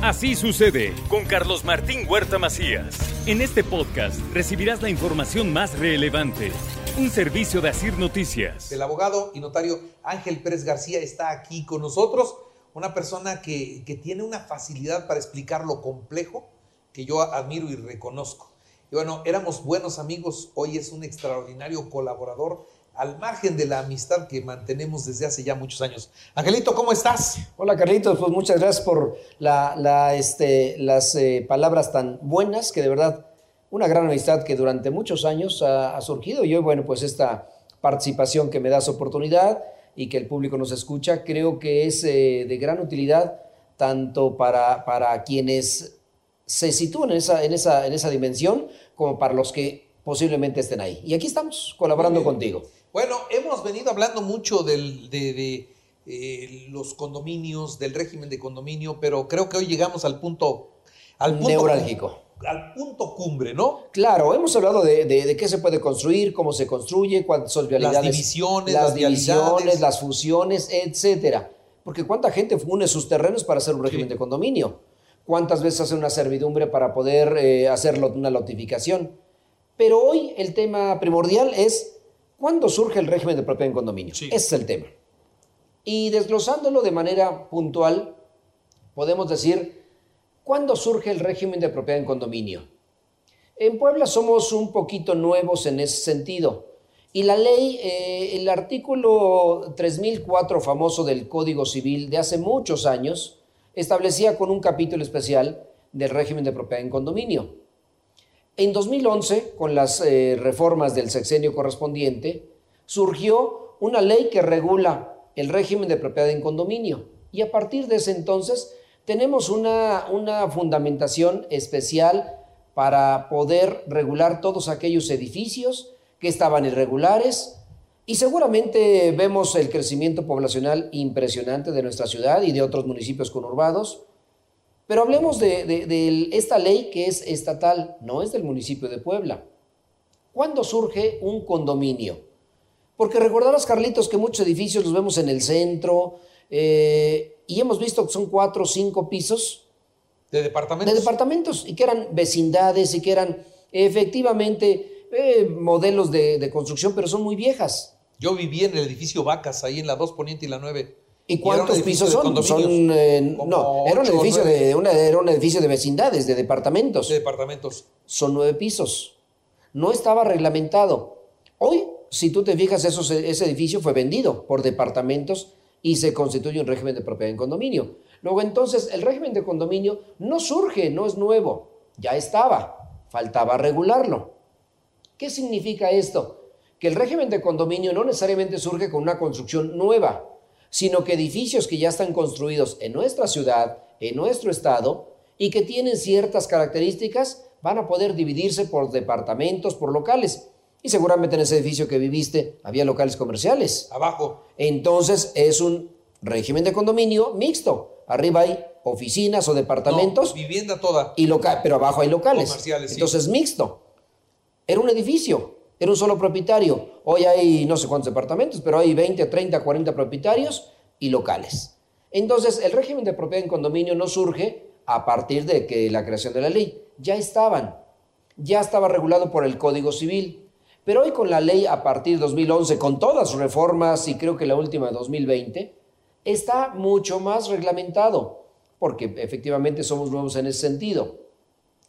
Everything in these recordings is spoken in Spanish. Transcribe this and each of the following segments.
Así sucede con Carlos Martín Huerta Macías. En este podcast recibirás la información más relevante. Un servicio de Asir Noticias. El abogado y notario Ángel Pérez García está aquí con nosotros. Una persona que, que tiene una facilidad para explicar lo complejo que yo admiro y reconozco. Y bueno, éramos buenos amigos, hoy es un extraordinario colaborador al margen de la amistad que mantenemos desde hace ya muchos años. Angelito, ¿cómo estás? Hola Carlitos, pues muchas gracias por la, la, este, las eh, palabras tan buenas, que de verdad una gran amistad que durante muchos años ha, ha, surgido y hoy, bueno, pues esta participación que me das oportunidad y que el público nos escucha, creo que es eh, de gran utilidad tanto para, para quienes se sitúan en esa, en, esa, en esa dimensión como para los que posiblemente estén ahí. Y aquí estamos colaborando contigo. Bueno, hemos venido hablando mucho del, de, de eh, los condominios, del régimen de condominio, pero creo que hoy llegamos al punto... Al punto Neurálgico. Al punto cumbre, ¿no? Claro, hemos hablado de, de, de, qué se puede construir, cómo se construye, cuántas son vialidades. Las divisiones, las, las divisiones, las fusiones, etcétera. Porque cuánta gente une sus terrenos para hacer un régimen sí. de condominio. Cuántas veces hace una servidumbre para poder eh, hacer una lotificación. Pero hoy el tema primordial es ¿Cuándo surge el régimen de propiedad en condominio? Sí. Ese es el tema. Y desglosándolo de manera puntual, podemos decir, ¿cuándo surge el régimen de propiedad en condominio? En Puebla somos un poquito nuevos en ese sentido. Y la ley, eh, el artículo 3004 famoso del Código Civil de hace muchos años, establecía con un capítulo especial del régimen de propiedad en condominio. En 2011, con las eh, reformas del sexenio correspondiente, surgió una ley que regula el régimen de propiedad en condominio. Y a partir de ese entonces tenemos una, una fundamentación especial para poder regular todos aquellos edificios que estaban irregulares. Y seguramente vemos el crecimiento poblacional impresionante de nuestra ciudad y de otros municipios conurbados. Pero hablemos de, de, de, esta ley que es estatal, no es del municipio de Puebla. ¿Cuándo surge un condominio? Porque recordarás, Carlitos, que muchos edificios los vemos en el centro eh, y hemos visto que son cuatro o cinco pisos. ¿De departamentos? De departamentos y que eran vecindades y que eran efectivamente eh, modelos de, de construcción, pero son muy viejas. Yo viví en el edificio Vacas, ahí en la 2 Poniente y la 9. ¿Y cuántos pisos son? son eh, no, era un, edificio de, una, era un edificio de vecindades, de departamentos. De departamentos. Son nueve pisos. No estaba reglamentado. Hoy, si tú te fijas, esos, ese edificio fue vendido por departamentos y se constituye un régimen de propiedad en condominio. Luego, entonces, el régimen de condominio no surge, no es nuevo. Ya estaba. Faltaba regularlo. ¿Qué significa esto? Que el régimen de condominio no necesariamente surge con una construcción nueva sino que edificios que ya están construidos en nuestra ciudad, en nuestro estado, y que tienen ciertas características, van a poder dividirse por departamentos, por locales. Y seguramente en ese edificio que viviste había locales comerciales. Abajo. Entonces es un régimen de condominio mixto. Arriba hay oficinas o departamentos. No, vivienda toda. Y local, pero abajo hay locales. Comerciales, Entonces sí. mixto. Era un edificio era un solo propietario. Hoy hay no sé cuántos departamentos, pero hay 20, 30, 40 propietarios y locales. Entonces, el régimen de propiedad en condominio no surge a partir de que la creación de la ley. Ya estaban. Ya estaba regulado por el Código Civil. Pero hoy con la ley a partir de 2011, con todas sus reformas y creo que la última de 2020, está mucho más reglamentado, porque efectivamente somos nuevos en ese sentido.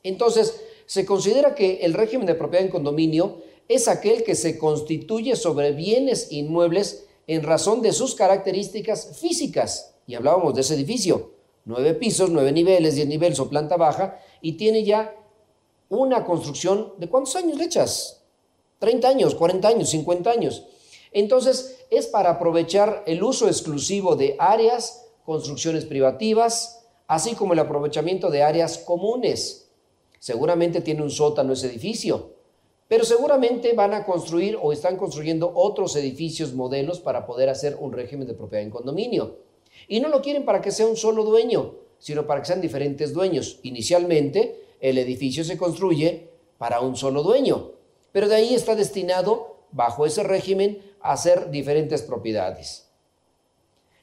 Entonces, se considera que el régimen de propiedad en condominio es aquel que se constituye sobre bienes inmuebles en razón de sus características físicas. Y hablábamos de ese edificio, nueve pisos, nueve niveles, diez niveles o planta baja, y tiene ya una construcción de cuántos años le echas? 30 años, 40 años, 50 años. Entonces, es para aprovechar el uso exclusivo de áreas, construcciones privativas, así como el aprovechamiento de áreas comunes. Seguramente tiene un sótano ese edificio, pero seguramente van a construir o están construyendo otros edificios modelos para poder hacer un régimen de propiedad en condominio. Y no lo quieren para que sea un solo dueño, sino para que sean diferentes dueños. Inicialmente, el edificio se construye para un solo dueño, pero de ahí está destinado, bajo ese régimen, a hacer diferentes propiedades.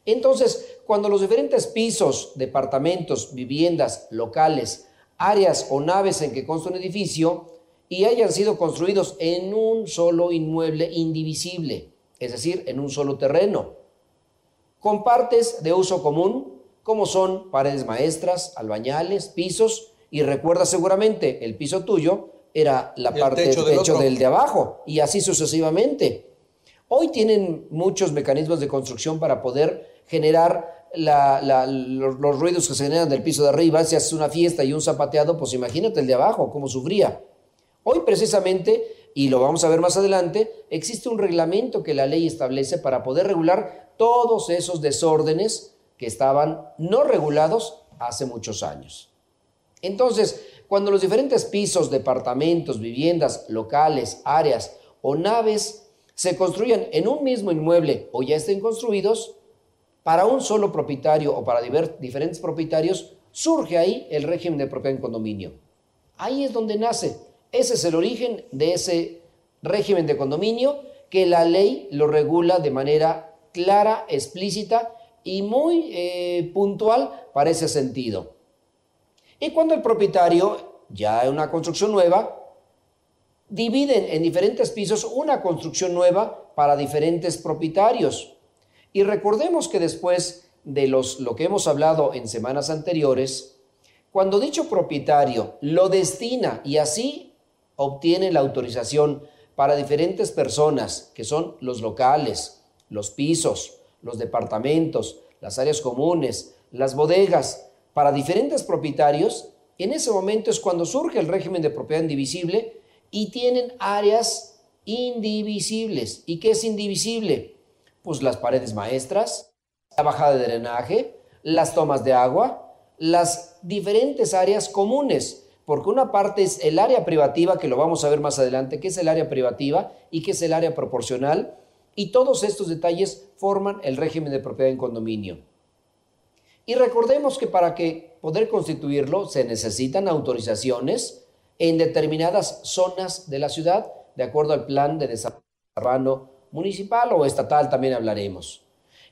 Entonces, cuando los diferentes pisos, departamentos, viviendas, locales, áreas o naves en que consta un edificio y hayan sido construidos en un solo inmueble indivisible, es decir, en un solo terreno, con partes de uso común, como son paredes maestras, albañales, pisos, y recuerda seguramente, el piso tuyo era la parte del techo del de abajo, y así sucesivamente. Hoy tienen muchos mecanismos de construcción para poder generar los, ruidos que se generan del piso de arriba. Si haces una fiesta y un zapateado, pues imagínate el de abajo, cómo sufría. Hoy precisamente, y lo vamos a ver más adelante, existe un reglamento que la ley establece para poder regular todos esos desórdenes que estaban no regulados hace muchos años. Entonces, cuando los diferentes pisos, departamentos, viviendas, locales, áreas o naves se construyan en un mismo inmueble o ya estén construidos, para un solo propietario o para diferentes propietarios, surge ahí el régimen de propiedad en condominio. Ahí es donde nace. Ese es el origen de ese régimen de condominio que la ley lo regula de manera clara, explícita y muy eh, puntual para ese sentido. Y cuando el propietario, ya en una construcción nueva, dividen en diferentes pisos una construcción nueva para diferentes propietarios. Y recordemos que después de los, lo que hemos hablado en semanas anteriores, cuando dicho propietario lo destina y así obtiene la autorización para diferentes personas, que son los locales, los pisos, los departamentos, las áreas comunes, las bodegas, para diferentes propietarios, en ese momento es cuando surge el régimen de propiedad indivisible y tienen áreas indivisibles. ¿Y qué es indivisible? Pues las paredes maestras, la bajada de drenaje, las tomas de agua, las diferentes áreas comunes, porque una parte es el área privativa, que lo vamos a ver más adelante, que es el área privativa y que es el área proporcional, y todos estos detalles forman el régimen de propiedad en condominio. Y recordemos que para que poder constituirlo se necesitan autorizaciones en determinadas zonas de la ciudad, de acuerdo al plan de desarrollo municipal o estatal, también hablaremos.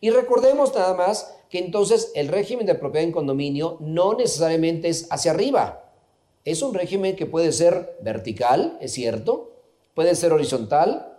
Y recordemos nada más que entonces el régimen de propiedad en condominio no necesariamente es hacia arriba. Es un régimen que puede ser vertical, es cierto, puede ser horizontal,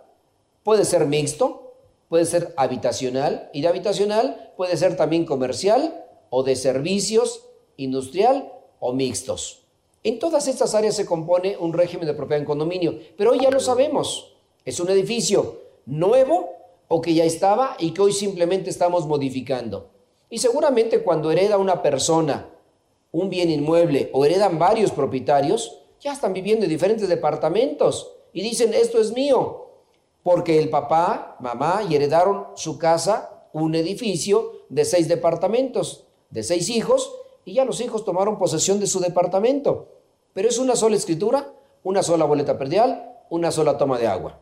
puede ser mixto, puede ser habitacional y de habitacional puede ser también comercial o de servicios, industrial o mixtos. En todas estas áreas se compone un régimen de propiedad en condominio, pero hoy ya lo sabemos. Es un edificio nuevo o que ya estaba y que hoy simplemente estamos modificando. Y seguramente cuando hereda una persona un bien inmueble o heredan varios propietarios, ya están viviendo en diferentes departamentos y dicen, esto es mío, porque el papá, mamá y heredaron su casa, un edificio de seis departamentos, de seis hijos, y ya los hijos tomaron posesión de su departamento. Pero es una sola escritura, una sola boleta perdial, una sola toma de agua.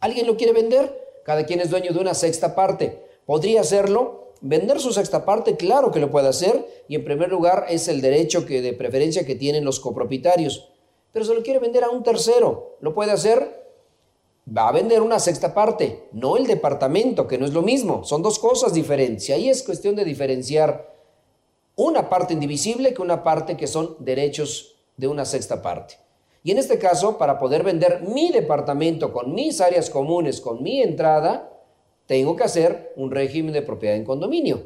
¿Alguien lo quiere vender? Cada quien es dueño de una sexta parte. ¿Podría hacerlo? Vender su sexta parte, claro que lo puede hacer, y en primer lugar es el derecho que, de preferencia que tienen los copropietarios. Pero se lo quiere vender a un tercero, ¿lo puede hacer? Va a vender una sexta parte, no el departamento, que no es lo mismo, son dos cosas diferentes. Y ahí es cuestión de diferenciar una parte indivisible que una parte que son derechos de una sexta parte. Y en este caso, para poder vender mi departamento con mis áreas comunes, con mi entrada, tengo que hacer un régimen de propiedad en condominio.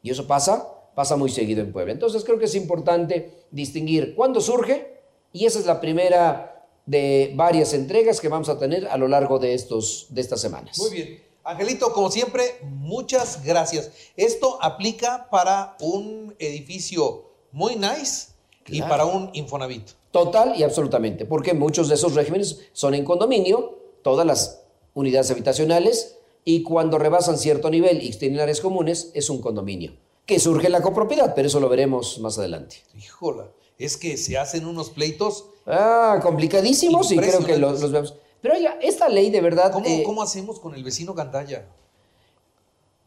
Y eso pasa, pasa muy seguido en Puebla. Entonces creo que es importante distinguir cuándo surge y esa es la primera de varias entregas que vamos a tener a lo largo de, estos, de estas semanas. Muy bien. Angelito, como siempre, muchas gracias. Esto aplica para un edificio muy nice y para un Infonavit. Total y absolutamente, porque muchos de esos regímenes son en condominio, todas las unidades habitacionales, y cuando rebasan cierto nivel y tienen áreas comunes, es un condominio. Que surge la copropiedad, pero eso lo veremos más adelante. Híjola, es que se hacen unos pleitos. Ah, complicadísimos y creo que los, vemos. Pero oiga, esta ley de verdad. ¿Cómo, eh, ¿cómo hacemos con el vecino Gandaya?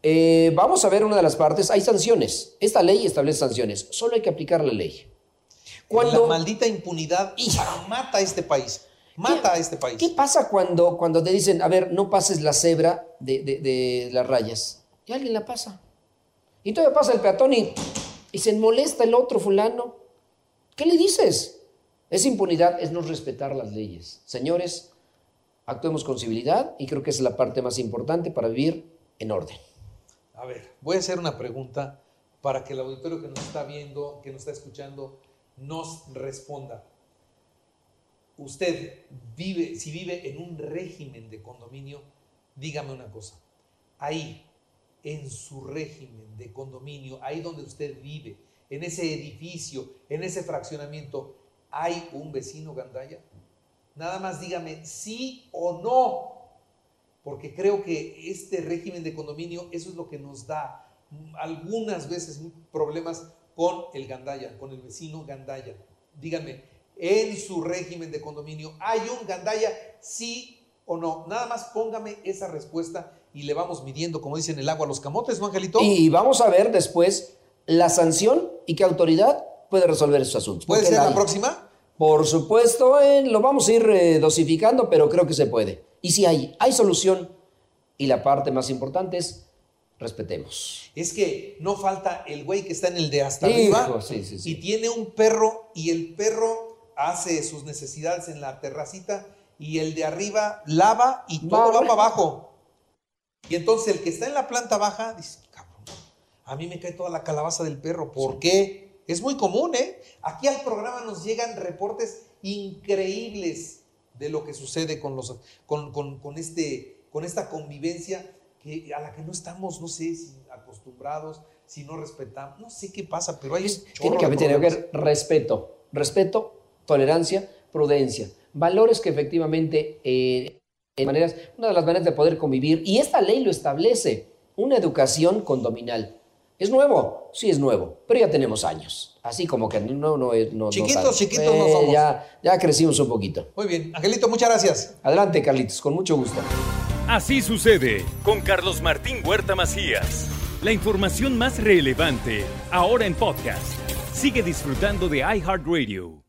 Eh, vamos a ver una de las partes. Hay sanciones. Esta ley establece sanciones. Solo hay que aplicar la ley. Cuando, la maldita impunidad mata a este país. Mata a este país. ¿Qué pasa cuando, cuando te dicen, a ver, no pases la cebra de, las rayas? Y alguien la pasa. Y todavía pasa el peatón y, y se molesta el otro fulano. ¿Qué le dices? Es impunidad, es no respetar las leyes. Señores, actuemos con civilidad y creo que es la parte más importante para vivir en orden. A ver, voy a hacer una pregunta para que el auditorio que nos está viendo, que nos está escuchando, nos responda. Usted vive, si vive en un régimen de condominio, dígame una cosa. Ahí, en su régimen de condominio, ahí donde usted vive, en ese edificio, en ese fraccionamiento, ¿hay un vecino gandaya? Nada más dígame sí o no, porque creo que este régimen de condominio, eso es lo que nos da algunas veces problemas con el gandaya, con el vecino gandaya. Díganme, en su régimen de condominio, ¿hay un gandaya sí o no? Nada más póngame esa respuesta y le vamos midiendo, como dicen, el agua a los camotes, ¿no, Angelito? Y vamos a ver después la sanción y qué autoridad puede resolver esos asuntos. ¿Puede ser la próxima? Por supuesto, eh, lo vamos a ir eh, dosificando, pero creo que se puede. Y si hay, hay solución. Y la parte más importante es respetemos. Es que no falta el güey que está en el de hasta arriba y tiene un perro y el perro hace sus necesidades en la terracita y el de arriba lava y todo va para abajo. Y entonces el que está en la planta baja dice, cabrón, a mí me cae toda la calabaza del perro. ¿Por qué? Es muy común, ¿eh? Aquí al programa nos llegan reportes increíbles de lo que sucede con, los, con, este, con esta convivencia que, a la que no estamos, no sé, si acostumbrados, si no respetamos, no sé qué pasa, pero hay Tiene que haber respeto, respeto, tolerancia, prudencia, valores que efectivamente, eh, maneras, una de las maneras de poder convivir, y esta ley lo establece, una educación condominal. ¿Es nuevo? Sí, es nuevo, pero ya tenemos años. Así como que no, no es. No, chiquitos, chiquitos no somos. Ya, ya crecimos un poquito. Muy bien. Angelito, muchas gracias. Adelante, Carlitos, con mucho gusto. Así sucede con Carlos Martín Huerta Macías. La información más relevante, ahora en podcast. Sigue disfrutando de iHeartRadio.